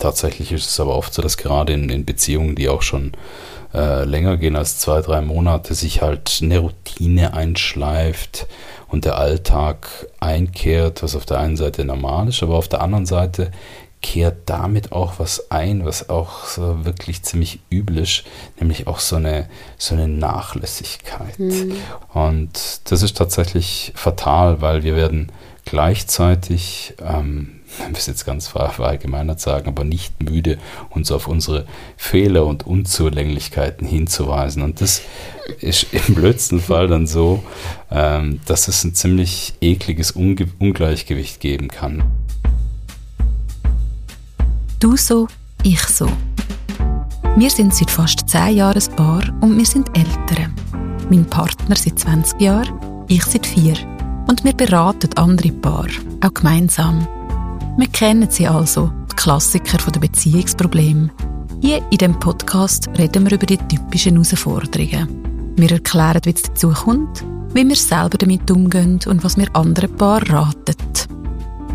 tatsächlich ist es aber oft so, dass gerade in, in Beziehungen, die auch schon äh, länger gehen als zwei, drei Monate, sich halt eine Routine einschleift und der Alltag einkehrt, was auf der einen Seite normal ist, aber auf der anderen Seite kehrt damit auch was ein, was auch so wirklich ziemlich übel ist, nämlich auch so eine, so eine Nachlässigkeit. Mhm. Und das ist tatsächlich fatal, weil wir werden gleichzeitig, ähm, ich will jetzt ganz verallgemeinert sagen, aber nicht müde, uns auf unsere Fehler und Unzulänglichkeiten hinzuweisen. Und das ist im blödsten Fall dann so, ähm, dass es ein ziemlich ekliges Unge Ungleichgewicht geben kann. Du so, ich so. Wir sind seit fast zehn Jahren ein Paar und wir sind Eltern. Mein Partner seit 20 Jahren, ich seit vier. Und wir beraten andere Paare, auch gemeinsam. Wir kennen sie also, die Klassiker der Beziehungsprobleme. Hier in dem Podcast reden wir über die typischen Herausforderungen. Wir erklären, wie es dazu kommt, wie wir selber damit umgehen und was wir anderen Paaren raten.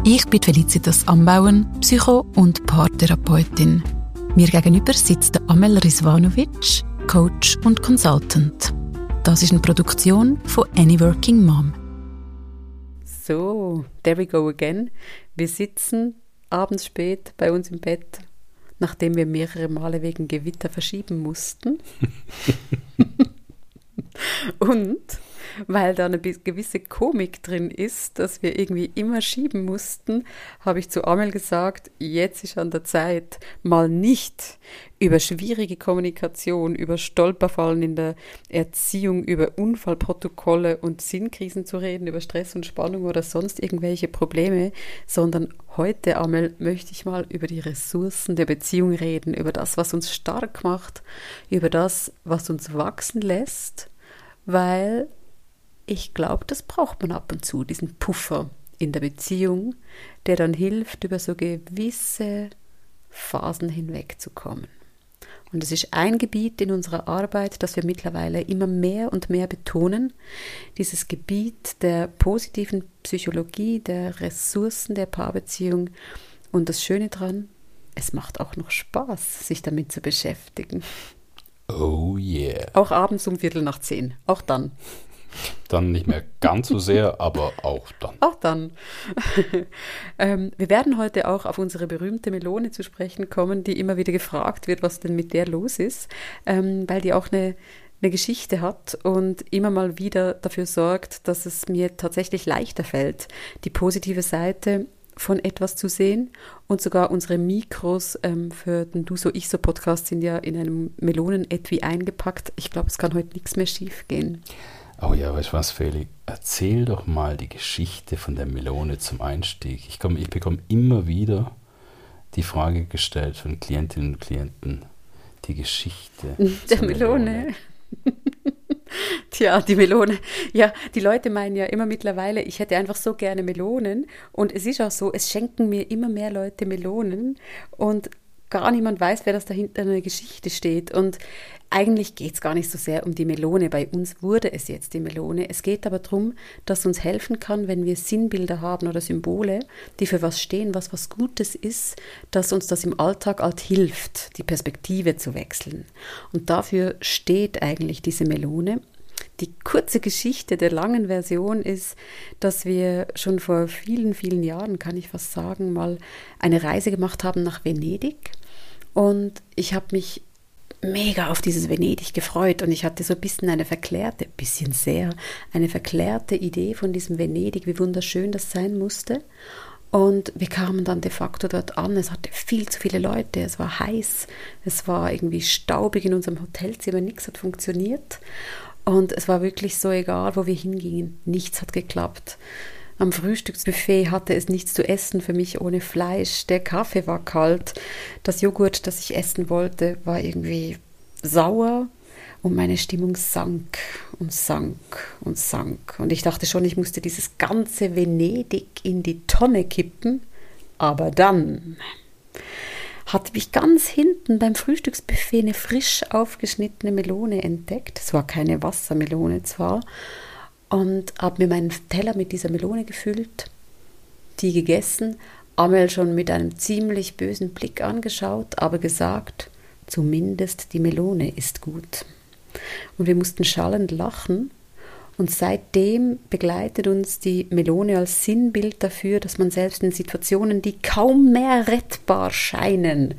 Ich bin Felicitas Ambauen, Psycho- und Paartherapeutin. Mir gegenüber sitzt Amel Rizvanovic, Coach und Consultant. Das ist eine Produktion von Any Working Mom. So, there we go again. Wir sitzen abends spät bei uns im Bett, nachdem wir mehrere Male wegen Gewitter verschieben mussten. und weil da eine gewisse Komik drin ist, dass wir irgendwie immer schieben mussten, habe ich zu Amel gesagt, jetzt ist an der Zeit, mal nicht über schwierige Kommunikation, über Stolperfallen in der Erziehung, über Unfallprotokolle und Sinnkrisen zu reden, über Stress und Spannung oder sonst irgendwelche Probleme, sondern heute, Amel, möchte ich mal über die Ressourcen der Beziehung reden, über das, was uns stark macht, über das, was uns wachsen lässt, weil ich glaube, das braucht man ab und zu, diesen Puffer in der Beziehung, der dann hilft, über so gewisse Phasen hinwegzukommen. Und es ist ein Gebiet in unserer Arbeit, das wir mittlerweile immer mehr und mehr betonen, dieses Gebiet der positiven Psychologie, der Ressourcen der Paarbeziehung. Und das Schöne daran, es macht auch noch Spaß, sich damit zu beschäftigen. Oh yeah. Auch abends um Viertel nach zehn. Auch dann. Dann nicht mehr ganz so sehr, aber auch dann. Auch dann. ähm, wir werden heute auch auf unsere berühmte Melone zu sprechen kommen, die immer wieder gefragt wird, was denn mit der los ist, ähm, weil die auch eine, eine Geschichte hat und immer mal wieder dafür sorgt, dass es mir tatsächlich leichter fällt, die positive Seite von etwas zu sehen. Und sogar unsere Mikros ähm, für den Du so Ich so Podcast sind ja in einem Melonen-Etui eingepackt. Ich glaube, es kann heute nichts mehr schief gehen. Oh ja, weißt du was, Feli? Erzähl doch mal die Geschichte von der Melone zum Einstieg. Ich, komm, ich bekomme immer wieder die Frage gestellt von Klientinnen und Klienten, die Geschichte der Melone. Melone. Tja, die Melone. Ja, die Leute meinen ja immer mittlerweile, ich hätte einfach so gerne Melonen. Und es ist auch so, es schenken mir immer mehr Leute Melonen. Und gar niemand weiß, wer das dahinter in der Geschichte steht. Und eigentlich geht es gar nicht so sehr um die Melone. Bei uns wurde es jetzt die Melone. Es geht aber darum, dass uns helfen kann, wenn wir Sinnbilder haben oder Symbole, die für was stehen, was was Gutes ist, dass uns das im Alltag halt hilft, die Perspektive zu wechseln. Und dafür steht eigentlich diese Melone. Die kurze Geschichte der langen Version ist, dass wir schon vor vielen, vielen Jahren, kann ich fast sagen, mal eine Reise gemacht haben nach Venedig. Und ich habe mich mega auf dieses Venedig gefreut und ich hatte so ein bisschen eine verklärte, bisschen sehr, eine verklärte Idee von diesem Venedig, wie wunderschön das sein musste. Und wir kamen dann de facto dort an. Es hatte viel zu viele Leute, es war heiß, es war irgendwie staubig in unserem Hotelzimmer, nichts hat funktioniert. Und es war wirklich so egal, wo wir hingingen, nichts hat geklappt. Am Frühstücksbuffet hatte es nichts zu essen für mich ohne Fleisch. Der Kaffee war kalt. Das Joghurt, das ich essen wollte, war irgendwie sauer. Und meine Stimmung sank und sank und sank. Und ich dachte schon, ich musste dieses ganze Venedig in die Tonne kippen. Aber dann hatte ich ganz hinten beim Frühstücksbuffet eine frisch aufgeschnittene Melone entdeckt. Es war keine Wassermelone zwar, und habe mir meinen Teller mit dieser Melone gefüllt, die gegessen Amel schon mit einem ziemlich bösen Blick angeschaut, aber gesagt, zumindest die Melone ist gut. Und wir mussten schallend lachen. Und seitdem begleitet uns die Melone als Sinnbild dafür, dass man selbst in Situationen, die kaum mehr rettbar scheinen,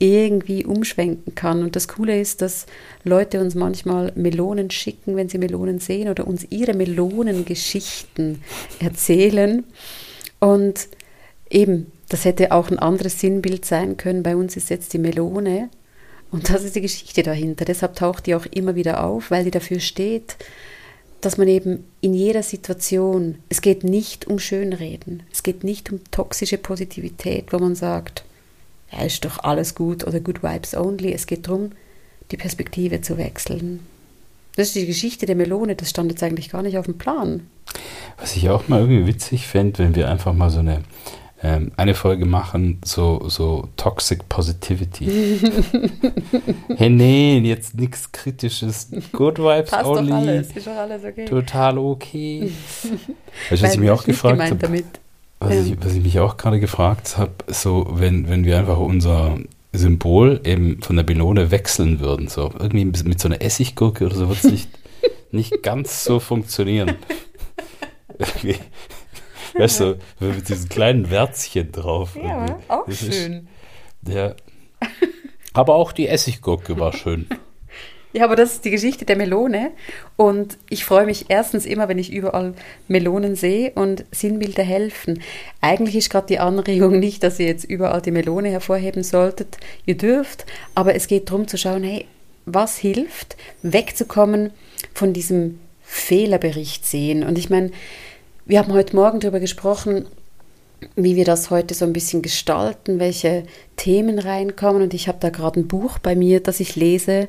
irgendwie umschwenken kann. Und das Coole ist, dass Leute uns manchmal Melonen schicken, wenn sie Melonen sehen oder uns ihre Melonengeschichten erzählen. Und eben, das hätte auch ein anderes Sinnbild sein können. Bei uns ist jetzt die Melone. Und das ist die Geschichte dahinter. Deshalb taucht die auch immer wieder auf, weil die dafür steht, dass man eben in jeder Situation, es geht nicht um Schönreden, es geht nicht um toxische Positivität, wo man sagt, ja, ist doch alles gut oder Good Vibes Only. Es geht darum, die Perspektive zu wechseln. Das ist die Geschichte der Melone, das stand jetzt eigentlich gar nicht auf dem Plan. Was ich auch mal irgendwie witzig fände, wenn wir einfach mal so eine, ähm, eine Folge machen, so, so Toxic Positivity. hey, nee, jetzt nichts Kritisches. Good Vibes Passt Only. Doch alles, ist doch alles okay. Total okay. weißt du, was ich mir auch gefragt habe? Was, ja. ich, was ich mich auch gerade gefragt habe, so wenn, wenn wir einfach unser Symbol eben von der Melone wechseln würden, so irgendwie mit so einer Essiggurke oder so, wird es nicht, nicht ganz so funktionieren. weißt du, mit diesen kleinen Wärzchen drauf. Ja, irgendwie. auch das schön. Ist, ja. Aber auch die Essiggurke war schön. Ja, aber das ist die Geschichte der Melone. Und ich freue mich erstens immer, wenn ich überall Melonen sehe und Sinnbilder helfen. Eigentlich ist gerade die Anregung nicht, dass ihr jetzt überall die Melone hervorheben solltet. Ihr dürft, aber es geht darum zu schauen, hey, was hilft, wegzukommen von diesem Fehlerbericht sehen. Und ich meine, wir haben heute Morgen darüber gesprochen, wie wir das heute so ein bisschen gestalten, welche Themen reinkommen. Und ich habe da gerade ein Buch bei mir, das ich lese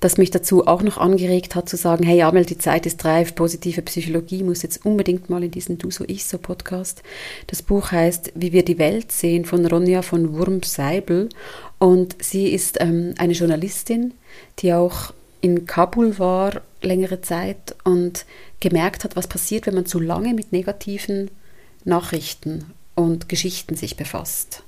das mich dazu auch noch angeregt hat zu sagen, hey Amel, die Zeit ist reif, positive Psychologie muss jetzt unbedingt mal in diesen Du so ich so Podcast. Das Buch heißt Wie wir die Welt sehen von Ronja von Wurm-Seibel und sie ist ähm, eine Journalistin, die auch in Kabul war längere Zeit und gemerkt hat, was passiert, wenn man zu lange mit negativen Nachrichten und Geschichten sich befasst.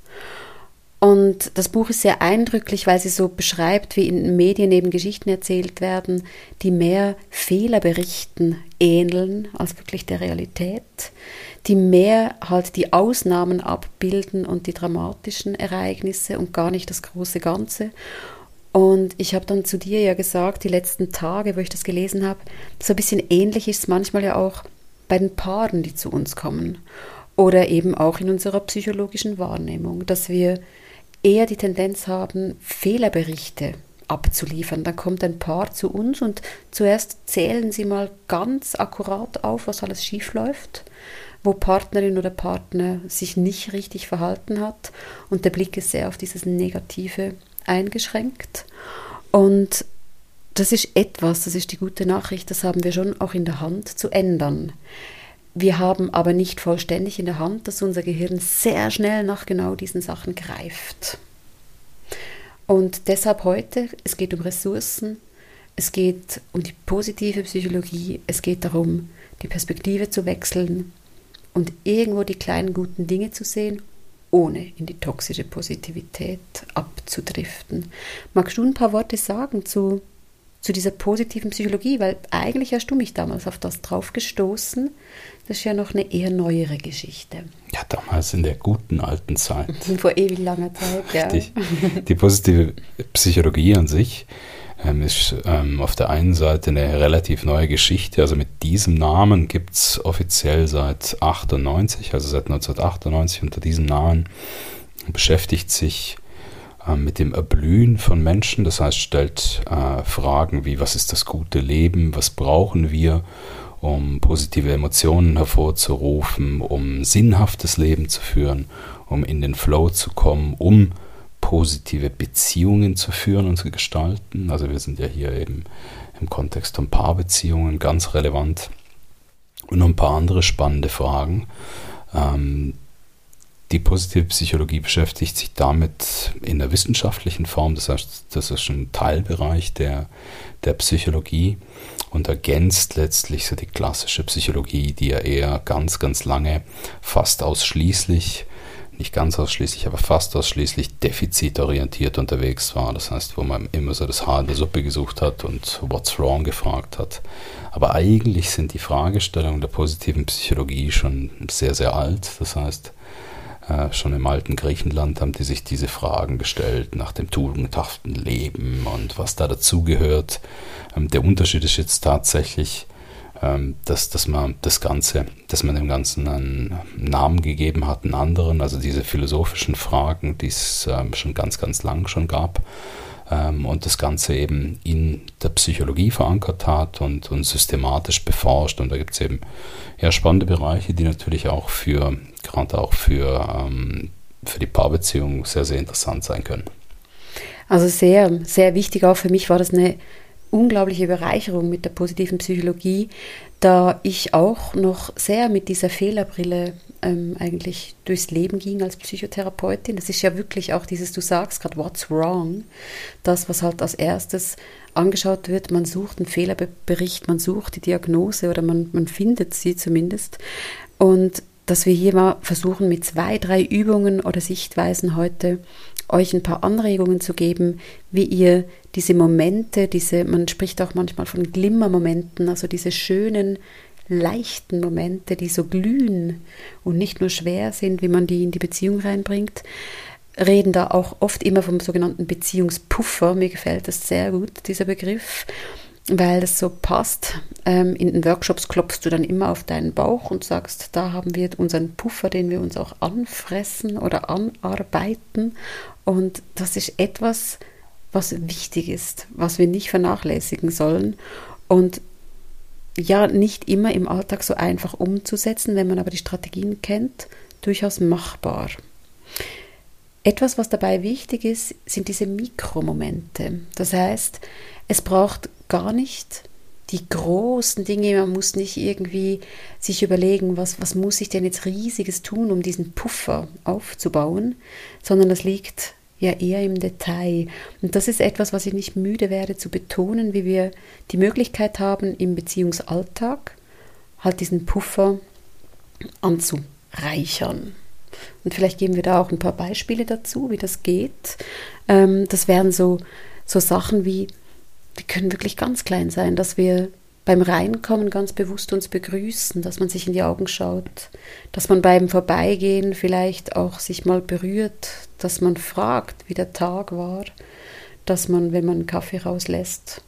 Und das Buch ist sehr eindrücklich, weil sie so beschreibt, wie in Medien eben Geschichten erzählt werden, die mehr Fehlerberichten ähneln als wirklich der Realität, die mehr halt die Ausnahmen abbilden und die dramatischen Ereignisse und gar nicht das große Ganze. Und ich habe dann zu dir ja gesagt, die letzten Tage, wo ich das gelesen habe, so ein bisschen ähnlich ist es manchmal ja auch bei den Paaren, die zu uns kommen. Oder eben auch in unserer psychologischen Wahrnehmung, dass wir eher die Tendenz haben, Fehlerberichte abzuliefern. Dann kommt ein Paar zu uns und zuerst zählen sie mal ganz akkurat auf, was alles schief läuft, wo Partnerin oder Partner sich nicht richtig verhalten hat und der Blick ist sehr auf dieses Negative eingeschränkt. Und das ist etwas, das ist die gute Nachricht, das haben wir schon auch in der Hand zu ändern. Wir haben aber nicht vollständig in der Hand, dass unser Gehirn sehr schnell nach genau diesen Sachen greift. Und deshalb heute, es geht um Ressourcen, es geht um die positive Psychologie, es geht darum, die Perspektive zu wechseln und irgendwo die kleinen guten Dinge zu sehen, ohne in die toxische Positivität abzudriften. Magst du ein paar Worte sagen zu, zu dieser positiven Psychologie? Weil eigentlich hast du mich damals auf das drauf gestoßen, das ist ja noch eine eher neuere Geschichte. Ja, damals in der guten alten Zeit. Vor ewig langer Zeit, ja. Richtig. Die positive Psychologie an sich ähm, ist ähm, auf der einen Seite eine relativ neue Geschichte. Also mit diesem Namen gibt es offiziell seit 98, also seit 1998 unter diesem Namen beschäftigt sich ähm, mit dem Erblühen von Menschen. Das heißt, stellt äh, Fragen wie, was ist das gute Leben, was brauchen wir um positive Emotionen hervorzurufen, um sinnhaftes Leben zu führen, um in den Flow zu kommen, um positive Beziehungen zu führen und zu gestalten. Also wir sind ja hier eben im Kontext von Paarbeziehungen ganz relevant und noch ein paar andere spannende Fragen. Ähm, die positive Psychologie beschäftigt sich damit in der wissenschaftlichen Form, das heißt, das ist ein Teilbereich der, der Psychologie und ergänzt letztlich so die klassische Psychologie, die ja eher ganz, ganz lange fast ausschließlich nicht ganz ausschließlich, aber fast ausschließlich defizitorientiert unterwegs war. Das heißt, wo man immer so das Haar in der Suppe gesucht hat und what's wrong gefragt hat. Aber eigentlich sind die Fragestellungen der positiven Psychologie schon sehr, sehr alt. Das heißt, äh, schon im alten Griechenland haben die sich diese Fragen gestellt nach dem tugendhaften Leben und was da dazugehört. Ähm, der Unterschied ist jetzt tatsächlich, dass, dass man das Ganze, dass man dem Ganzen einen Namen gegeben hat, einen anderen, also diese philosophischen Fragen, die es ähm, schon ganz, ganz lang schon gab ähm, und das Ganze eben in der Psychologie verankert hat und, und systematisch beforscht. Und da gibt es eben ja, spannende Bereiche, die natürlich auch für, gerade auch für, ähm, für die Paarbeziehung sehr, sehr interessant sein können. Also sehr, sehr wichtig auch für mich war das eine unglaubliche Bereicherung mit der positiven Psychologie, da ich auch noch sehr mit dieser Fehlerbrille ähm, eigentlich durchs Leben ging als Psychotherapeutin. Das ist ja wirklich auch dieses, du sagst gerade, what's wrong? Das, was halt als erstes angeschaut wird, man sucht einen Fehlerbericht, man sucht die Diagnose oder man, man findet sie zumindest. Und dass wir hier mal versuchen, mit zwei, drei Übungen oder Sichtweisen heute euch ein paar Anregungen zu geben, wie ihr diese Momente, diese, man spricht auch manchmal von Glimmermomenten, also diese schönen, leichten Momente, die so glühen und nicht nur schwer sind, wie man die in die Beziehung reinbringt, reden da auch oft immer vom sogenannten Beziehungspuffer. Mir gefällt das sehr gut, dieser Begriff weil das so passt. Ähm, in den Workshops klopfst du dann immer auf deinen Bauch und sagst, da haben wir unseren Puffer, den wir uns auch anfressen oder anarbeiten. Und das ist etwas, was wichtig ist, was wir nicht vernachlässigen sollen. Und ja, nicht immer im Alltag so einfach umzusetzen, wenn man aber die Strategien kennt, durchaus machbar. Etwas, was dabei wichtig ist, sind diese Mikromomente. Das heißt, es braucht gar nicht die großen Dinge, man muss nicht irgendwie sich überlegen, was, was muss ich denn jetzt riesiges tun, um diesen Puffer aufzubauen, sondern das liegt ja eher im Detail. Und das ist etwas, was ich nicht müde werde zu betonen, wie wir die Möglichkeit haben, im Beziehungsalltag halt diesen Puffer anzureichern. Und vielleicht geben wir da auch ein paar Beispiele dazu, wie das geht. Ähm, das wären so, so Sachen wie die können wirklich ganz klein sein, dass wir beim Reinkommen ganz bewusst uns begrüßen, dass man sich in die Augen schaut, dass man beim Vorbeigehen vielleicht auch sich mal berührt, dass man fragt, wie der Tag war, dass man, wenn man einen Kaffee rauslässt,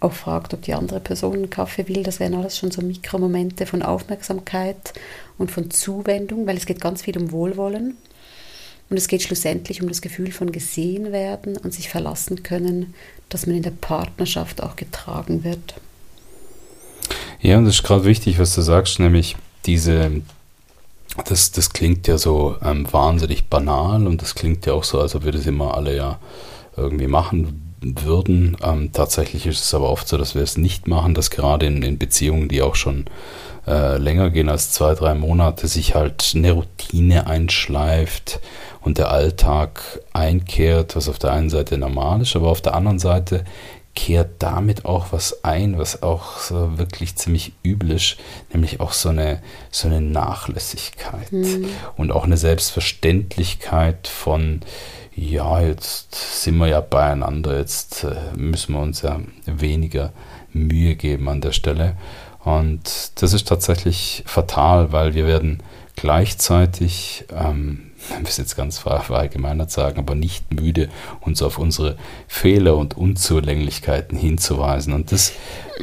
auch fragt, ob die andere Person einen Kaffee will. Das wären alles schon so Mikromomente von Aufmerksamkeit und von Zuwendung, weil es geht ganz viel um Wohlwollen. Und es geht schlussendlich um das Gefühl von gesehen werden und sich verlassen können, dass man in der Partnerschaft auch getragen wird. Ja, und das ist gerade wichtig, was du sagst, nämlich diese, das, das klingt ja so ähm, wahnsinnig banal und das klingt ja auch so, als ob wir das immer alle ja irgendwie machen würden. Ähm, tatsächlich ist es aber oft so, dass wir es nicht machen, dass gerade in, in Beziehungen, die auch schon äh, länger gehen als zwei, drei Monate, sich halt eine Routine einschleift und der Alltag einkehrt, was auf der einen Seite normal ist, aber auf der anderen Seite kehrt damit auch was ein, was auch so wirklich ziemlich übel ist, nämlich auch so eine, so eine Nachlässigkeit mhm. und auch eine Selbstverständlichkeit von, ja, jetzt sind wir ja beieinander, jetzt äh, müssen wir uns ja weniger Mühe geben an der Stelle. Und das ist tatsächlich fatal, weil wir werden gleichzeitig ähm, man will es jetzt ganz verallgemeinert sagen, aber nicht müde, uns auf unsere Fehler und Unzulänglichkeiten hinzuweisen. Und das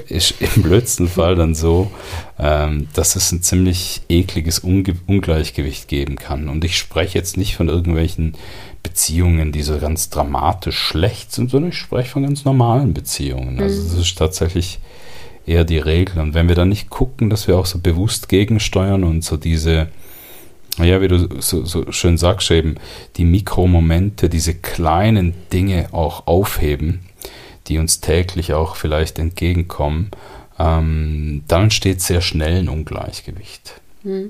ist im blödsten Fall dann so, ähm, dass es ein ziemlich ekliges Ungleichgewicht geben kann. Und ich spreche jetzt nicht von irgendwelchen Beziehungen, die so ganz dramatisch schlecht sind, sondern ich spreche von ganz normalen Beziehungen. Also mhm. das ist tatsächlich eher die Regel. Und wenn wir dann nicht gucken, dass wir auch so bewusst gegensteuern und so diese ja, wie du so, so schön sagst, eben die Mikromomente, diese kleinen Dinge auch aufheben, die uns täglich auch vielleicht entgegenkommen, ähm, dann entsteht sehr schnell ein Ungleichgewicht. Hm.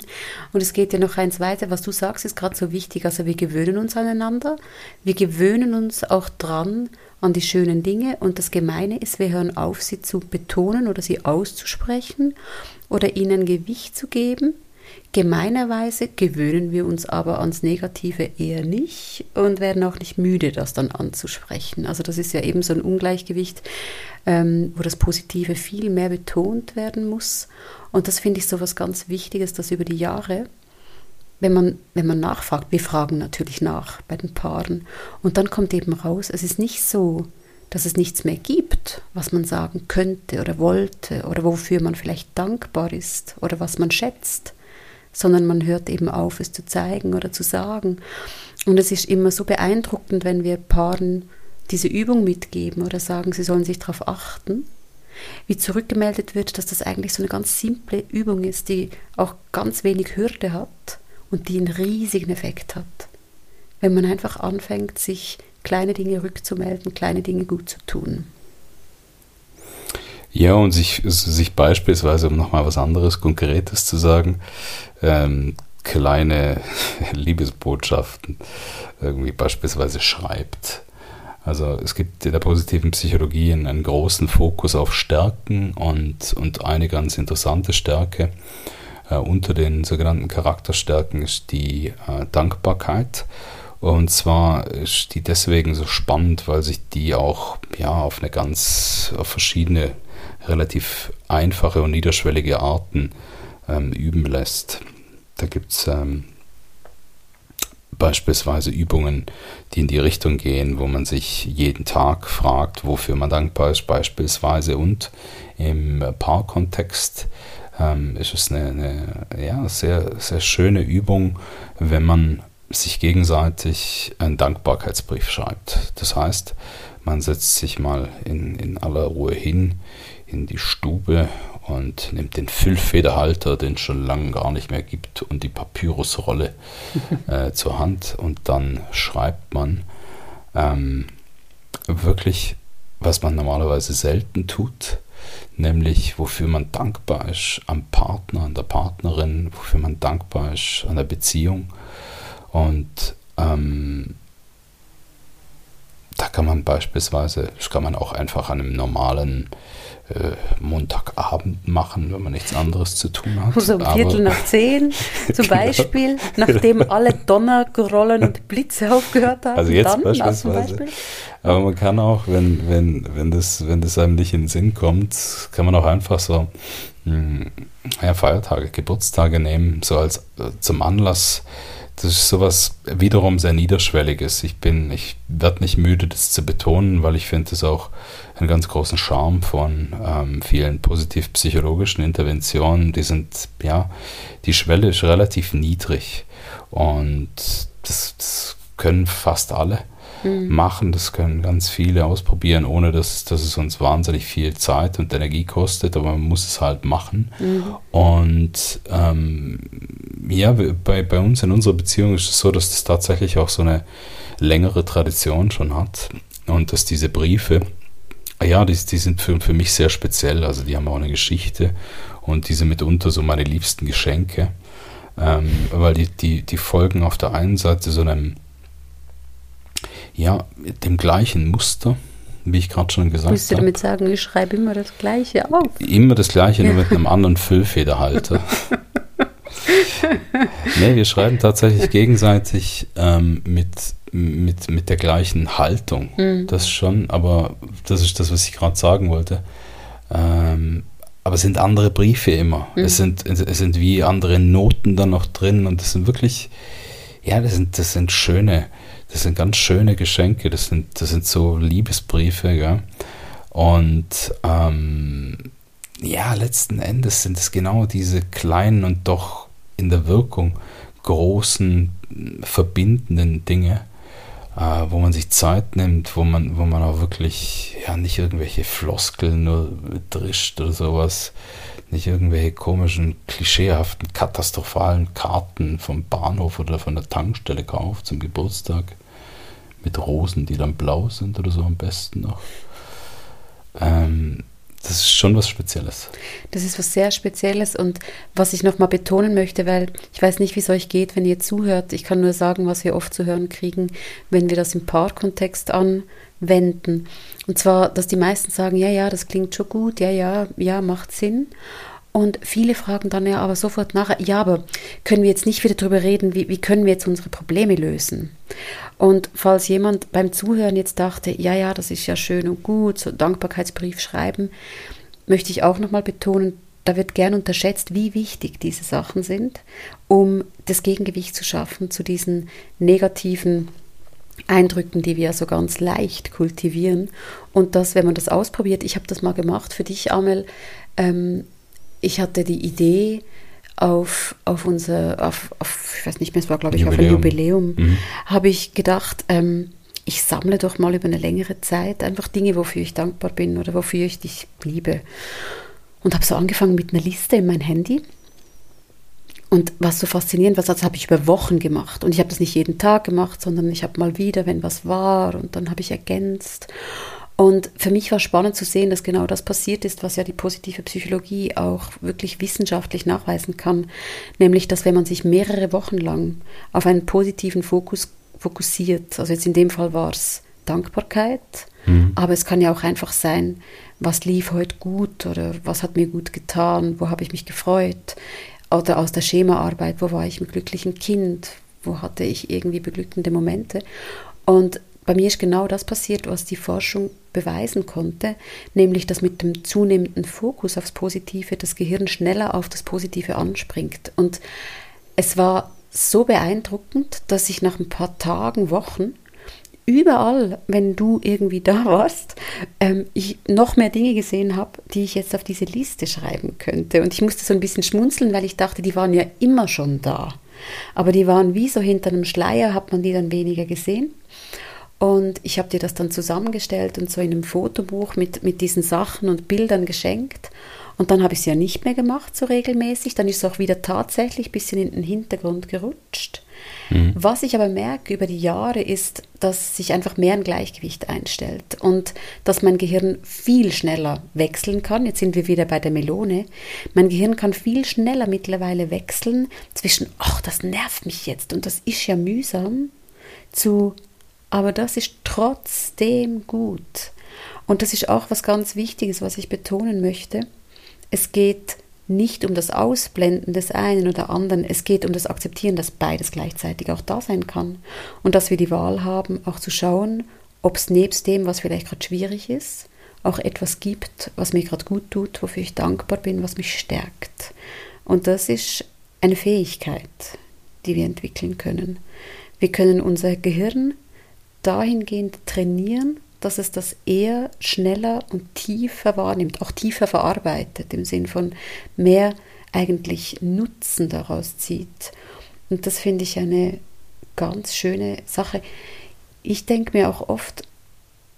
Und es geht ja noch eins weiter, was du sagst, ist gerade so wichtig. Also wir gewöhnen uns aneinander, wir gewöhnen uns auch dran an die schönen Dinge und das Gemeine ist, wir hören auf, sie zu betonen oder sie auszusprechen oder ihnen Gewicht zu geben Gemeinerweise gewöhnen wir uns aber ans Negative eher nicht und werden auch nicht müde, das dann anzusprechen. Also das ist ja eben so ein Ungleichgewicht, ähm, wo das Positive viel mehr betont werden muss. Und das finde ich so was ganz Wichtiges, dass über die Jahre, wenn man, wenn man nachfragt, wir fragen natürlich nach bei den Paaren, und dann kommt eben raus, es ist nicht so, dass es nichts mehr gibt, was man sagen könnte oder wollte oder wofür man vielleicht dankbar ist oder was man schätzt, sondern man hört eben auf, es zu zeigen oder zu sagen. Und es ist immer so beeindruckend, wenn wir Paaren diese Übung mitgeben oder sagen, sie sollen sich darauf achten, wie zurückgemeldet wird, dass das eigentlich so eine ganz simple Übung ist, die auch ganz wenig Hürde hat und die einen riesigen Effekt hat. Wenn man einfach anfängt, sich kleine Dinge rückzumelden, kleine Dinge gut zu tun. Ja, und sich, sich beispielsweise, um nochmal was anderes, Konkretes zu sagen, ähm, kleine Liebesbotschaften irgendwie beispielsweise schreibt. Also es gibt in der positiven Psychologie einen, großen Fokus auf Stärken und, und eine ganz interessante Stärke äh, unter den sogenannten Charakterstärken ist die äh, Dankbarkeit. Und zwar ist die deswegen so spannend, weil sich die auch ja, auf eine ganz, auf verschiedene, relativ einfache und niederschwellige Arten ähm, üben lässt. Da gibt es ähm, beispielsweise Übungen, die in die Richtung gehen, wo man sich jeden Tag fragt, wofür man dankbar ist, beispielsweise. Und im Paarkontext ähm, ist es eine, eine ja, sehr, sehr schöne Übung, wenn man sich gegenseitig einen Dankbarkeitsbrief schreibt. Das heißt, man setzt sich mal in, in aller Ruhe hin in die Stube und nimmt den Füllfederhalter, den es schon lange gar nicht mehr gibt, und die Papyrusrolle äh, zur Hand. Und dann schreibt man ähm, wirklich, was man normalerweise selten tut, nämlich wofür man dankbar ist am Partner, an der Partnerin, wofür man dankbar ist an der Beziehung. Und ähm, da kann man beispielsweise, das kann man auch einfach an einem normalen Montagabend machen, wenn man nichts anderes zu tun hat. So um Viertel nach zehn zum genau. Beispiel, nachdem alle Donner, Grollen und Blitze aufgehört haben. Also jetzt dann, beispielsweise. Beispiel. Aber man kann auch, wenn, wenn, wenn, das, wenn das einem nicht in den Sinn kommt, kann man auch einfach so hm, ja, Feiertage, Geburtstage nehmen, so als äh, zum Anlass das ist sowas wiederum sehr Niederschwelliges. Ich bin, ich werde nicht müde, das zu betonen, weil ich finde es auch einen ganz großen Charme von ähm, vielen positiv-psychologischen Interventionen. Die sind, ja, die Schwelle ist relativ niedrig und das, das können fast alle mhm. machen. Das können ganz viele ausprobieren, ohne dass, dass es uns wahnsinnig viel Zeit und Energie kostet, aber man muss es halt machen. Mhm. Und ähm, ja, bei, bei uns in unserer Beziehung ist es so, dass das tatsächlich auch so eine längere Tradition schon hat und dass diese Briefe, ja, die, die sind für, für mich sehr speziell, also die haben auch eine Geschichte und diese mitunter so meine liebsten Geschenke. Ähm, weil die, die, die folgen auf der einen Seite so einem ja, mit dem gleichen Muster, wie ich gerade schon gesagt habe. Willst du damit sagen, ich schreibe immer das Gleiche auf? Immer das Gleiche, nur mit einem anderen Füllfederhalter. nee, wir schreiben tatsächlich gegenseitig ähm, mit, mit, mit der gleichen Haltung. Mhm. Das schon, aber das ist das, was ich gerade sagen wollte. Ähm, aber es sind andere Briefe immer. Mhm. Es, sind, es sind wie andere Noten dann noch drin und das sind wirklich, ja, das sind, das sind schöne, das sind ganz schöne Geschenke, das sind, das sind so Liebesbriefe, ja. Und ähm, ja, letzten Endes sind es genau diese kleinen und doch in der Wirkung großen, verbindenden Dinge, äh, wo man sich Zeit nimmt, wo man, wo man auch wirklich ja nicht irgendwelche Floskeln nur drischt oder sowas, nicht irgendwelche komischen, klischeehaften, katastrophalen Karten vom Bahnhof oder von der Tankstelle kauft zum Geburtstag, mit Rosen, die dann blau sind oder so am besten noch. Ähm, das ist schon was Spezielles. Das ist was sehr Spezielles und was ich nochmal betonen möchte, weil ich weiß nicht, wie es euch geht, wenn ihr zuhört. Ich kann nur sagen, was wir oft zu hören kriegen, wenn wir das im Paarkontext anwenden. Und zwar, dass die meisten sagen, ja, ja, das klingt schon gut, ja, ja, ja, macht Sinn. Und viele fragen dann ja aber sofort nachher, ja, aber können wir jetzt nicht wieder darüber reden, wie, wie können wir jetzt unsere Probleme lösen? Und falls jemand beim Zuhören jetzt dachte, ja, ja, das ist ja schön und gut, so Dankbarkeitsbrief schreiben, möchte ich auch nochmal betonen, da wird gern unterschätzt, wie wichtig diese Sachen sind, um das Gegengewicht zu schaffen zu diesen negativen Eindrücken, die wir so ganz leicht kultivieren. Und dass, wenn man das ausprobiert, ich habe das mal gemacht für dich, Amel, ähm, ich hatte die Idee, auf, auf unser, auf, auf, ich weiß nicht mehr, es war glaube ich Jubiläum. auf ein Jubiläum, mhm. habe ich gedacht, ähm, ich sammle doch mal über eine längere Zeit einfach Dinge, wofür ich dankbar bin oder wofür ich dich liebe. Und habe so angefangen mit einer Liste in mein Handy. Und was so faszinierend war, das habe ich über Wochen gemacht. Und ich habe das nicht jeden Tag gemacht, sondern ich habe mal wieder, wenn was war, und dann habe ich ergänzt. Und für mich war spannend zu sehen, dass genau das passiert ist, was ja die positive Psychologie auch wirklich wissenschaftlich nachweisen kann, nämlich dass wenn man sich mehrere Wochen lang auf einen positiven Fokus fokussiert, also jetzt in dem Fall war es Dankbarkeit, mhm. aber es kann ja auch einfach sein, was lief heute gut oder was hat mir gut getan, wo habe ich mich gefreut oder aus der Schemaarbeit, wo war ich mit glücklichen Kind, wo hatte ich irgendwie beglückende Momente und bei mir ist genau das passiert, was die Forschung beweisen konnte, nämlich dass mit dem zunehmenden Fokus aufs Positive das Gehirn schneller auf das Positive anspringt. Und es war so beeindruckend, dass ich nach ein paar Tagen, Wochen überall, wenn du irgendwie da warst, ähm, ich noch mehr Dinge gesehen habe, die ich jetzt auf diese Liste schreiben könnte. Und ich musste so ein bisschen schmunzeln, weil ich dachte, die waren ja immer schon da. Aber die waren wie so hinter einem Schleier, hat man die dann weniger gesehen. Und ich habe dir das dann zusammengestellt und so in einem Fotobuch mit, mit diesen Sachen und Bildern geschenkt. Und dann habe ich es ja nicht mehr gemacht, so regelmäßig. Dann ist es auch wieder tatsächlich ein bisschen in den Hintergrund gerutscht. Mhm. Was ich aber merke über die Jahre ist, dass sich einfach mehr ein Gleichgewicht einstellt und dass mein Gehirn viel schneller wechseln kann. Jetzt sind wir wieder bei der Melone. Mein Gehirn kann viel schneller mittlerweile wechseln zwischen, ach, das nervt mich jetzt und das ist ja mühsam, zu aber das ist trotzdem gut. Und das ist auch was ganz Wichtiges, was ich betonen möchte. Es geht nicht um das Ausblenden des einen oder anderen, es geht um das Akzeptieren, dass beides gleichzeitig auch da sein kann. Und dass wir die Wahl haben, auch zu schauen, ob es nebst dem, was vielleicht gerade schwierig ist, auch etwas gibt, was mir gerade gut tut, wofür ich dankbar bin, was mich stärkt. Und das ist eine Fähigkeit, die wir entwickeln können. Wir können unser Gehirn dahingehend trainieren, dass es das eher schneller und tiefer wahrnimmt, auch tiefer verarbeitet, im Sinn von mehr eigentlich Nutzen daraus zieht. Und das finde ich eine ganz schöne Sache. Ich denke mir auch oft,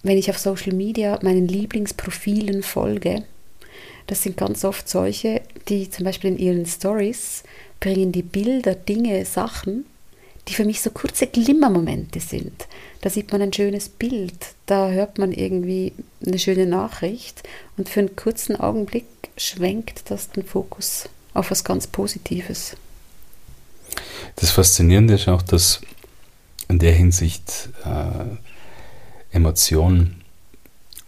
wenn ich auf Social Media meinen Lieblingsprofilen folge, das sind ganz oft solche, die zum Beispiel in ihren Stories bringen die Bilder, Dinge, Sachen, die für mich so kurze Glimmermomente sind. Da sieht man ein schönes Bild, da hört man irgendwie eine schöne Nachricht und für einen kurzen Augenblick schwenkt das den Fokus auf was ganz Positives. Das Faszinierende ist auch, dass in der Hinsicht äh, Emotionen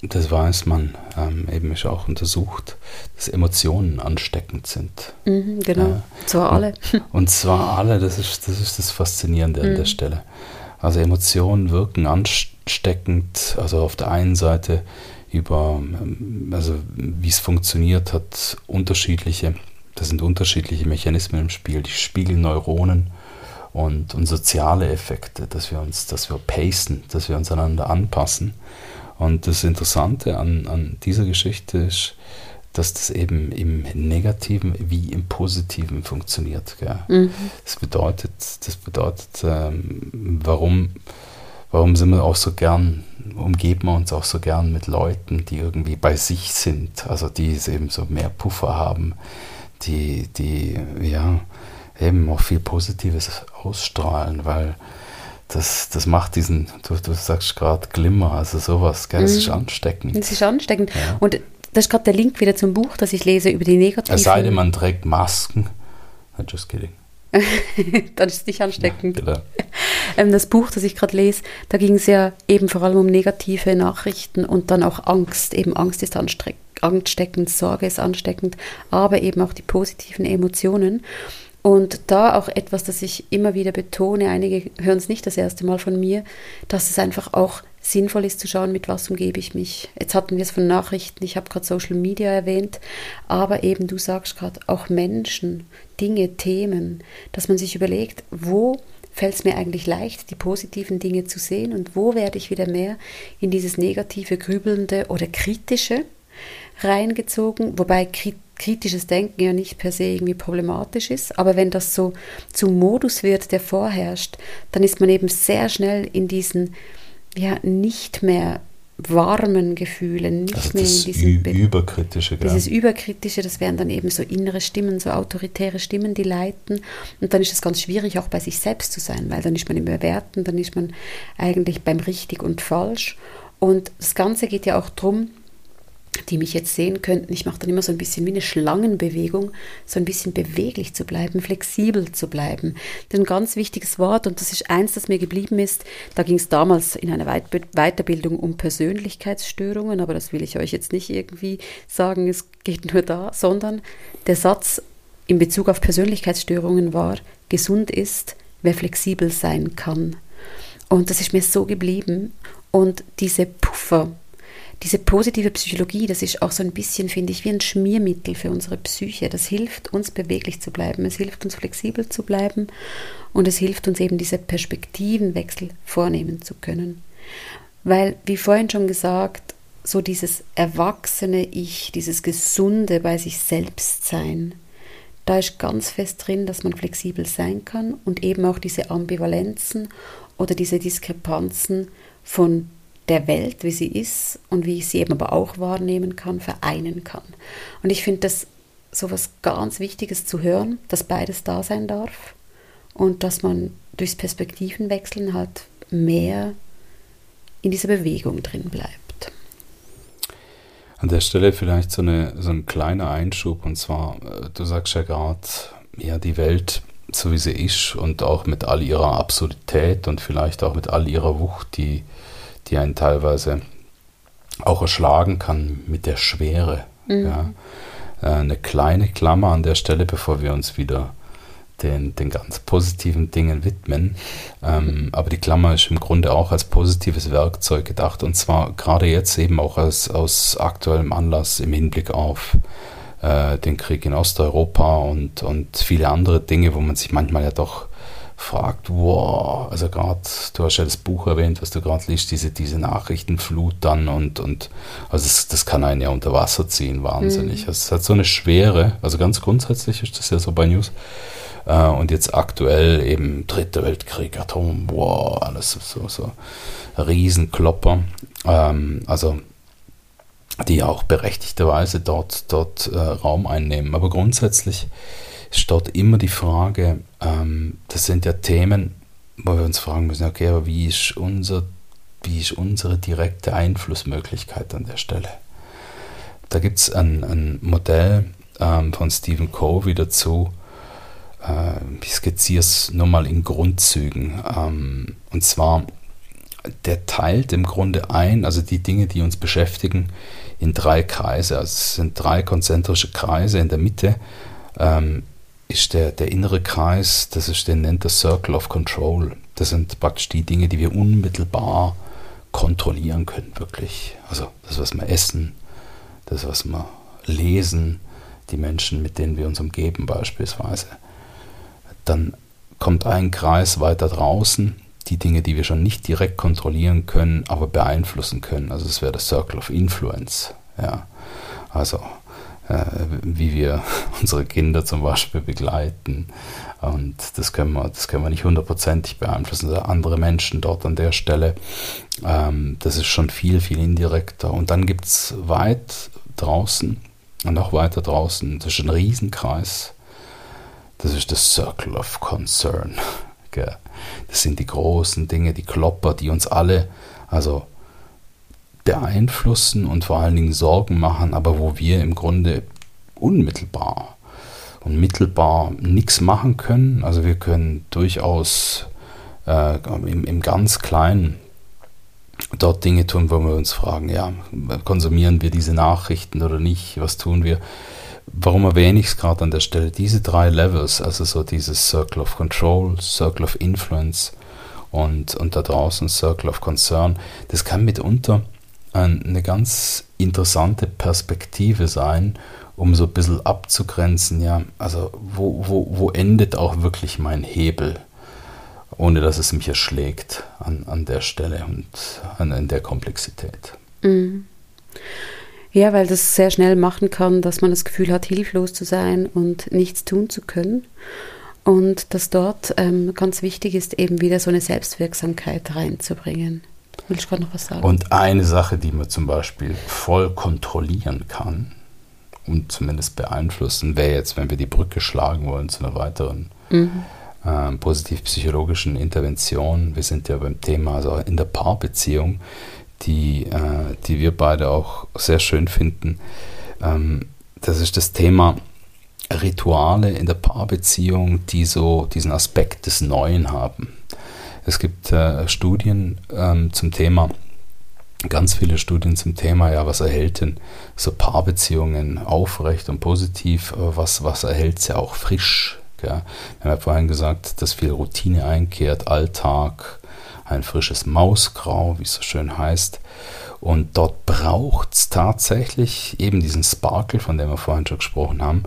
das weiß man, ähm, eben ist auch untersucht, dass Emotionen ansteckend sind. Mhm, genau, ja. zwar alle. Und, und, zwar alle, das ist das, ist das Faszinierende mhm. an der mhm. Stelle. Also Emotionen wirken ansteckend, also auf der einen Seite über, ähm, also wie es funktioniert, hat unterschiedliche, das sind unterschiedliche Mechanismen im Spiel, die Spiegelneuronen und, und soziale Effekte, dass wir uns, dass wir pacen, dass wir uns einander anpassen. Und das Interessante an, an dieser Geschichte ist, dass das eben im Negativen wie im Positiven funktioniert. Mhm. Das bedeutet, das bedeutet, ähm, warum, warum sind wir auch so gern, umgeben wir uns auch so gern mit Leuten, die irgendwie bei sich sind, also die eben so mehr Puffer haben, die, die ja eben auch viel Positives ausstrahlen, weil das, das macht diesen, du, du sagst gerade Glimmer, also sowas, gell? das mhm. ist ansteckend. Das ist ansteckend. Ja. Und das ist gerade der Link wieder zum Buch, das ich lese über die negativen. Es sei denn, man trägt Masken. Just kidding. dann ist es nicht ansteckend. Ja, genau. ähm, das Buch, das ich gerade lese, da ging es ja eben vor allem um negative Nachrichten und dann auch Angst. Eben Angst ist ansteckend, Sorge ist ansteckend, aber eben auch die positiven Emotionen. Und da auch etwas, das ich immer wieder betone, einige hören es nicht das erste Mal von mir, dass es einfach auch sinnvoll ist zu schauen, mit was umgebe ich mich. Jetzt hatten wir es von Nachrichten, ich habe gerade Social Media erwähnt, aber eben du sagst gerade auch Menschen, Dinge, Themen, dass man sich überlegt, wo fällt es mir eigentlich leicht, die positiven Dinge zu sehen und wo werde ich wieder mehr in dieses negative, grübelnde oder kritische reingezogen, wobei kritisches Denken ja nicht per se irgendwie problematisch ist, aber wenn das so zum Modus wird, der vorherrscht, dann ist man eben sehr schnell in diesen ja nicht mehr warmen Gefühlen, nicht also mehr in diesem überkritische, gell? dieses überkritische, das wären dann eben so innere Stimmen, so autoritäre Stimmen, die leiten. Und dann ist es ganz schwierig auch bei sich selbst zu sein, weil dann ist man im Bewerten, dann ist man eigentlich beim richtig und falsch. Und das Ganze geht ja auch darum, die mich jetzt sehen könnten, ich mache dann immer so ein bisschen wie eine Schlangenbewegung, so ein bisschen beweglich zu bleiben, flexibel zu bleiben. Denn ein ganz wichtiges Wort, und das ist eins, das mir geblieben ist, da ging es damals in einer Weiterbildung um Persönlichkeitsstörungen, aber das will ich euch jetzt nicht irgendwie sagen, es geht nur da, sondern der Satz in Bezug auf Persönlichkeitsstörungen war, gesund ist, wer flexibel sein kann. Und das ist mir so geblieben. Und diese Puffer, diese positive Psychologie, das ist auch so ein bisschen, finde ich, wie ein Schmiermittel für unsere Psyche. Das hilft uns beweglich zu bleiben, es hilft uns flexibel zu bleiben und es hilft uns eben diese Perspektivenwechsel vornehmen zu können. Weil, wie vorhin schon gesagt, so dieses erwachsene Ich, dieses gesunde bei sich selbst sein, da ist ganz fest drin, dass man flexibel sein kann und eben auch diese Ambivalenzen oder diese Diskrepanzen von der Welt, wie sie ist und wie ich sie eben aber auch wahrnehmen kann, vereinen kann. Und ich finde das so was ganz Wichtiges zu hören, dass beides da sein darf und dass man durchs Perspektivenwechseln halt mehr in dieser Bewegung drin bleibt. An der Stelle vielleicht so, eine, so ein kleiner Einschub und zwar, äh, du sagst ja gerade, ja, die Welt so wie sie ist und auch mit all ihrer Absurdität und vielleicht auch mit all ihrer Wucht, die die einen teilweise auch erschlagen kann mit der Schwere. Mhm. Ja. Äh, eine kleine Klammer an der Stelle, bevor wir uns wieder den, den ganz positiven Dingen widmen. Ähm, aber die Klammer ist im Grunde auch als positives Werkzeug gedacht und zwar gerade jetzt eben auch als, aus aktuellem Anlass im Hinblick auf äh, den Krieg in Osteuropa und, und viele andere Dinge, wo man sich manchmal ja doch fragt, wow, also gerade, du hast ja das Buch erwähnt, was du gerade liest, diese, diese Nachrichtenflut dann und, und also das, das kann einen ja unter Wasser ziehen, wahnsinnig. Mhm. Es hat so eine Schwere, also ganz grundsätzlich ist das ja so bei News. Äh, und jetzt aktuell eben Dritter Weltkrieg, Atom, wow, alles so, so Riesenklopper. Ähm, also die auch berechtigterweise dort, dort äh, Raum einnehmen. Aber grundsätzlich ist dort immer die Frage, ähm, das sind ja Themen, wo wir uns fragen müssen, okay, aber wie ist, unser, wie ist unsere direkte Einflussmöglichkeit an der Stelle? Da gibt es ein, ein Modell ähm, von Stephen Covey dazu, äh, ich skizziere es nur mal in Grundzügen. Ähm, und zwar, der teilt im Grunde ein, also die Dinge, die uns beschäftigen, in drei Kreise. Also es sind drei konzentrische Kreise in der Mitte. Ähm, ist der, der innere Kreis, das ist, den nennt der Circle of Control. Das sind praktisch die Dinge, die wir unmittelbar kontrollieren können, wirklich. Also das, was wir essen, das, was wir lesen, die Menschen, mit denen wir uns umgeben beispielsweise. Dann kommt ein Kreis weiter draußen, die Dinge, die wir schon nicht direkt kontrollieren können, aber beeinflussen können. Also es wäre der Circle of Influence. Ja. Also wie wir unsere Kinder zum Beispiel begleiten. Und das können wir, das können wir nicht hundertprozentig beeinflussen. Also andere Menschen dort an der Stelle. Ähm, das ist schon viel, viel indirekter. Und dann gibt es weit draußen und noch weiter draußen, das ist ein Riesenkreis. Das ist das Circle of Concern. Das sind die großen Dinge, die Klopper, die uns alle, also beeinflussen und vor allen Dingen Sorgen machen, aber wo wir im Grunde unmittelbar unmittelbar nichts machen können. Also wir können durchaus äh, im, im ganz Kleinen dort Dinge tun, wo wir uns fragen, ja, konsumieren wir diese Nachrichten oder nicht, was tun wir? Warum erwähne ich es gerade an der Stelle? Diese drei Levels, also so dieses Circle of Control, Circle of Influence und, und da draußen Circle of Concern, das kann mitunter eine ganz interessante Perspektive sein, um so ein bisschen abzugrenzen, ja, also wo, wo, wo endet auch wirklich mein Hebel, ohne dass es mich erschlägt an, an der Stelle und an, in der Komplexität. Mhm. Ja, weil das sehr schnell machen kann, dass man das Gefühl hat, hilflos zu sein und nichts tun zu können. Und dass dort ähm, ganz wichtig ist, eben wieder so eine Selbstwirksamkeit reinzubringen. Will ich gerade noch was sagen? Und eine Sache, die man zum Beispiel voll kontrollieren kann und zumindest beeinflussen, wäre jetzt, wenn wir die Brücke schlagen wollen zu einer weiteren mhm. äh, positiv-psychologischen Intervention. Wir sind ja beim Thema, also in der Paarbeziehung, die, äh, die wir beide auch sehr schön finden. Ähm, das ist das Thema Rituale in der Paarbeziehung, die so diesen Aspekt des Neuen haben. Es gibt äh, Studien ähm, zum Thema, ganz viele Studien zum Thema, ja, was erhält denn so Paarbeziehungen aufrecht und positiv, was, was erhält sie auch frisch. Gell? Wir haben ja vorhin gesagt, dass viel Routine einkehrt, Alltag, ein frisches Mausgrau, wie es so schön heißt. Und dort braucht es tatsächlich eben diesen Sparkle, von dem wir vorhin schon gesprochen haben.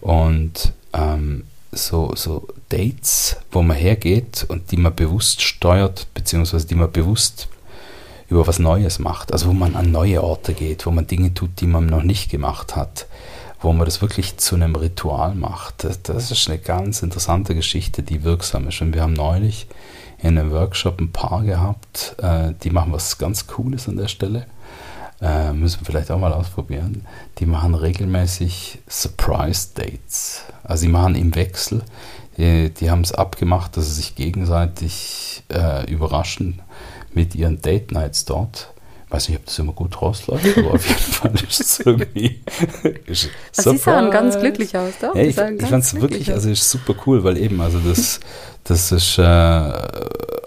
Und ähm, so, so Dates, wo man hergeht und die man bewusst steuert, beziehungsweise die man bewusst über was Neues macht. Also wo man an neue Orte geht, wo man Dinge tut, die man noch nicht gemacht hat, wo man das wirklich zu einem Ritual macht. Das, ist eine ganz interessante Geschichte, die wirksam ist. Und wir haben neulich in einem Workshop ein Paar gehabt, äh, die machen was ganz Cooles an der Stelle. Äh, müssen wir vielleicht auch mal ausprobieren. Die machen regelmäßig Surprise Dates. Also sie machen im Wechsel. Die, die haben es abgemacht, dass sie sich gegenseitig äh, überraschen mit ihren Date Nights dort. Ich weiß nicht, ob das immer gut rausläuft, aber auf jeden Fall ist es irgendwie. ist also Sie sahen ganz glücklich aus, doch? Ja, ich, ich fand es wirklich, also ist super cool, weil eben, also das, das ist äh,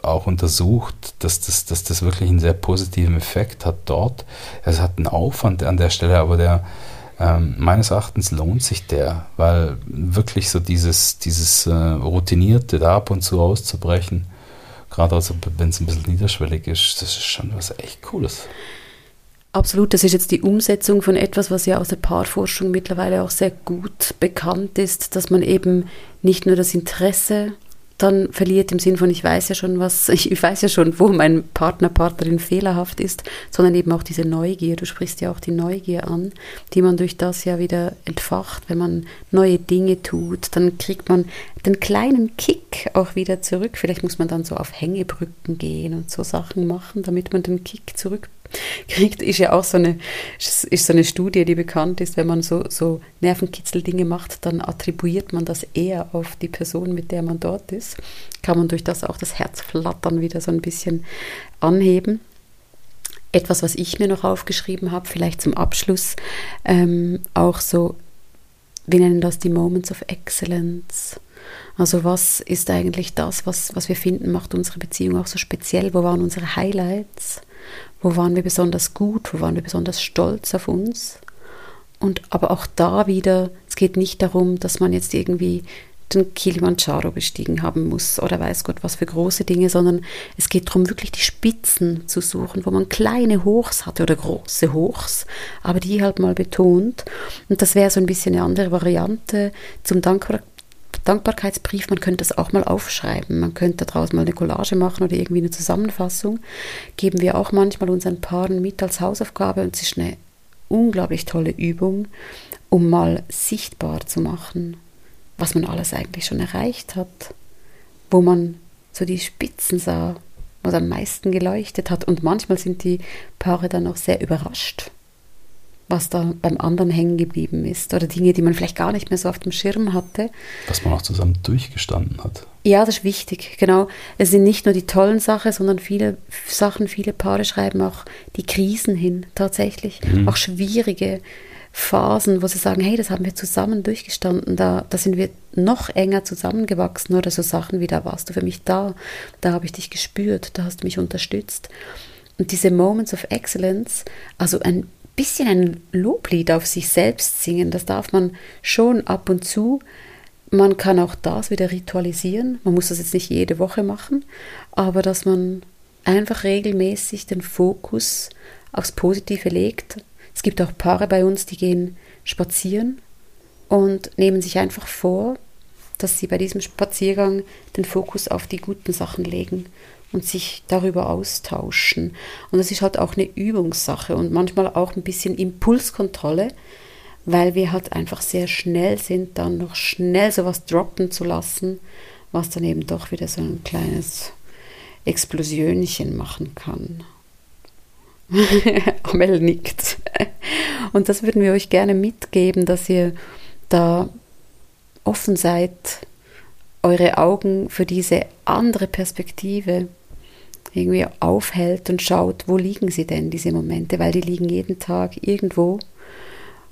auch untersucht, dass das, dass das wirklich einen sehr positiven Effekt hat dort. Es hat einen Aufwand an der Stelle, aber der ähm, meines Erachtens lohnt sich der, weil wirklich so dieses, dieses äh, routinierte da ab und zu auszubrechen, Gerade also, wenn es ein bisschen niederschwellig ist, das ist schon was echt Cooles. Absolut, das ist jetzt die Umsetzung von etwas, was ja aus der Paarforschung mittlerweile auch sehr gut bekannt ist, dass man eben nicht nur das Interesse dann verliert im Sinn von, ich weiß ja schon, was, ich weiß ja schon, wo mein Partner, Partnerin fehlerhaft ist, sondern eben auch diese Neugier. Du sprichst ja auch die Neugier an, die man durch das ja wieder entfacht. Wenn man neue Dinge tut, dann kriegt man den kleinen Kick auch wieder zurück. Vielleicht muss man dann so auf Hängebrücken gehen und so Sachen machen, damit man den Kick zurück kriegt, ist ja auch so eine, ist so eine Studie, die bekannt ist, wenn man so, so Nervenkitzel-Dinge macht, dann attribuiert man das eher auf die Person, mit der man dort ist. Kann man durch das auch das Herzflattern wieder so ein bisschen anheben. Etwas, was ich mir noch aufgeschrieben habe, vielleicht zum Abschluss, ähm, auch so, wir nennen das die Moments of Excellence. Also was ist eigentlich das, was, was wir finden, macht unsere Beziehung auch so speziell? Wo waren unsere Highlights? Wo waren wir besonders gut? Wo waren wir besonders stolz auf uns? Und aber auch da wieder, es geht nicht darum, dass man jetzt irgendwie den Kilimanjaro bestiegen haben muss oder weiß Gott was für große Dinge, sondern es geht darum, wirklich die Spitzen zu suchen, wo man kleine Hochs hatte oder große Hochs, aber die halt mal betont. Und das wäre so ein bisschen eine andere Variante zum Dankbar Dankbarkeitsbrief, man könnte das auch mal aufschreiben. Man könnte daraus mal eine Collage machen oder irgendwie eine Zusammenfassung. Geben wir auch manchmal unseren Paaren mit als Hausaufgabe und es ist eine unglaublich tolle Übung, um mal sichtbar zu machen, was man alles eigentlich schon erreicht hat, wo man so die Spitzen sah, was am meisten geleuchtet hat. Und manchmal sind die Paare dann auch sehr überrascht was da beim anderen hängen geblieben ist oder Dinge, die man vielleicht gar nicht mehr so auf dem Schirm hatte. Was man auch zusammen durchgestanden hat. Ja, das ist wichtig, genau. Es sind nicht nur die tollen Sachen, sondern viele Sachen, viele Paare schreiben auch die Krisen hin, tatsächlich. Mhm. Auch schwierige Phasen, wo sie sagen, hey, das haben wir zusammen durchgestanden, da, da sind wir noch enger zusammengewachsen oder so Sachen wie, da warst du für mich da, da habe ich dich gespürt, da hast du mich unterstützt. Und diese Moments of Excellence, also ein bisschen ein Loblied auf sich selbst singen, das darf man schon ab und zu. Man kann auch das wieder ritualisieren. Man muss das jetzt nicht jede Woche machen, aber dass man einfach regelmäßig den Fokus aufs Positive legt. Es gibt auch Paare bei uns, die gehen spazieren und nehmen sich einfach vor, dass sie bei diesem Spaziergang den Fokus auf die guten Sachen legen und sich darüber austauschen. Und das ist halt auch eine Übungssache und manchmal auch ein bisschen Impulskontrolle, weil wir halt einfach sehr schnell sind, dann noch schnell sowas droppen zu lassen, was dann eben doch wieder so ein kleines Explosionchen machen kann. Amel nickt. Und das würden wir euch gerne mitgeben, dass ihr da offen seid, eure Augen für diese andere Perspektive irgendwie aufhält und schaut, wo liegen sie denn, diese Momente, weil die liegen jeden Tag irgendwo.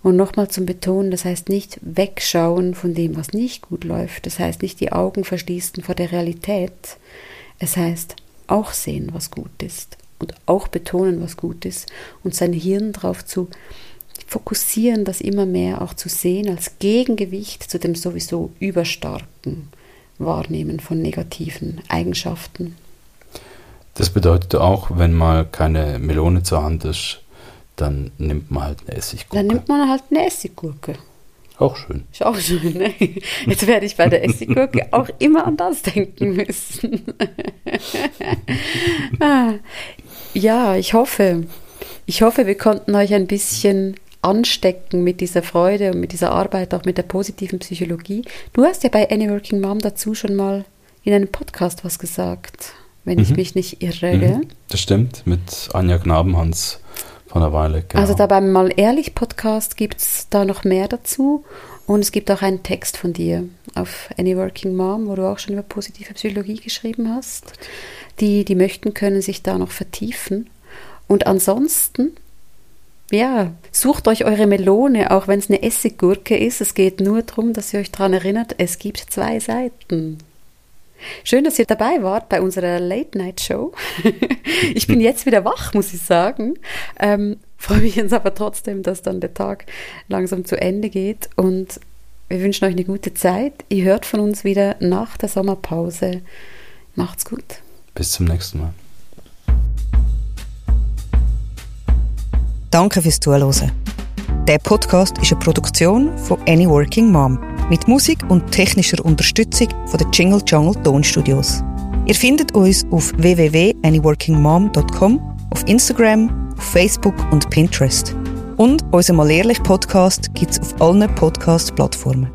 Und nochmal zum Betonen, das heißt nicht wegschauen von dem, was nicht gut läuft. Das heißt nicht die Augen verschließen vor der Realität. Es heißt auch sehen, was gut ist und auch betonen, was gut ist und sein Hirn darauf zu fokussieren, das immer mehr auch zu sehen als Gegengewicht zu dem sowieso überstarken Wahrnehmen von negativen Eigenschaften. Das bedeutet auch, wenn mal keine Melone zur Hand ist, dann nimmt man halt eine Essiggurke. Dann nimmt man halt eine Essiggurke. Auch schön. Ist auch schön, ne? Jetzt werde ich bei der Essiggurke auch immer an das denken müssen. ah, ja, ich hoffe, ich hoffe, wir konnten euch ein bisschen anstecken mit dieser Freude und mit dieser Arbeit, auch mit der positiven Psychologie. Du hast ja bei Any Working Mom dazu schon mal in einem Podcast was gesagt, wenn mhm. ich mich nicht irre. Mhm. Das stimmt, mit Anja Knabenhans von einer Weile. Genau. Also da beim Mal Ehrlich Podcast gibt es da noch mehr dazu. Und es gibt auch einen Text von dir auf Any Working Mom, wo du auch schon über positive Psychologie geschrieben hast. Die, die möchten, können sich da noch vertiefen. Und ansonsten, ja, sucht euch eure Melone, auch wenn es eine Essiggurke ist. Es geht nur darum, dass ihr euch daran erinnert, es gibt zwei Seiten. Schön, dass ihr dabei wart bei unserer Late-Night-Show. ich bin jetzt wieder wach, muss ich sagen. Ähm, freue mich jetzt aber trotzdem, dass dann der Tag langsam zu Ende geht und wir wünschen euch eine gute Zeit. Ihr hört von uns wieder nach der Sommerpause. Macht's gut. Bis zum nächsten Mal. Danke fürs Zuhören. Der Podcast ist eine Produktion von Any Working Mom mit Musik und technischer Unterstützung von den Jingle Jungle Tonstudios. Ihr findet uns auf www.anyworkingmom.com, auf Instagram, auf Facebook und Pinterest. Und unser Mal Ehrlich Podcast gibt es auf allen Podcast-Plattformen.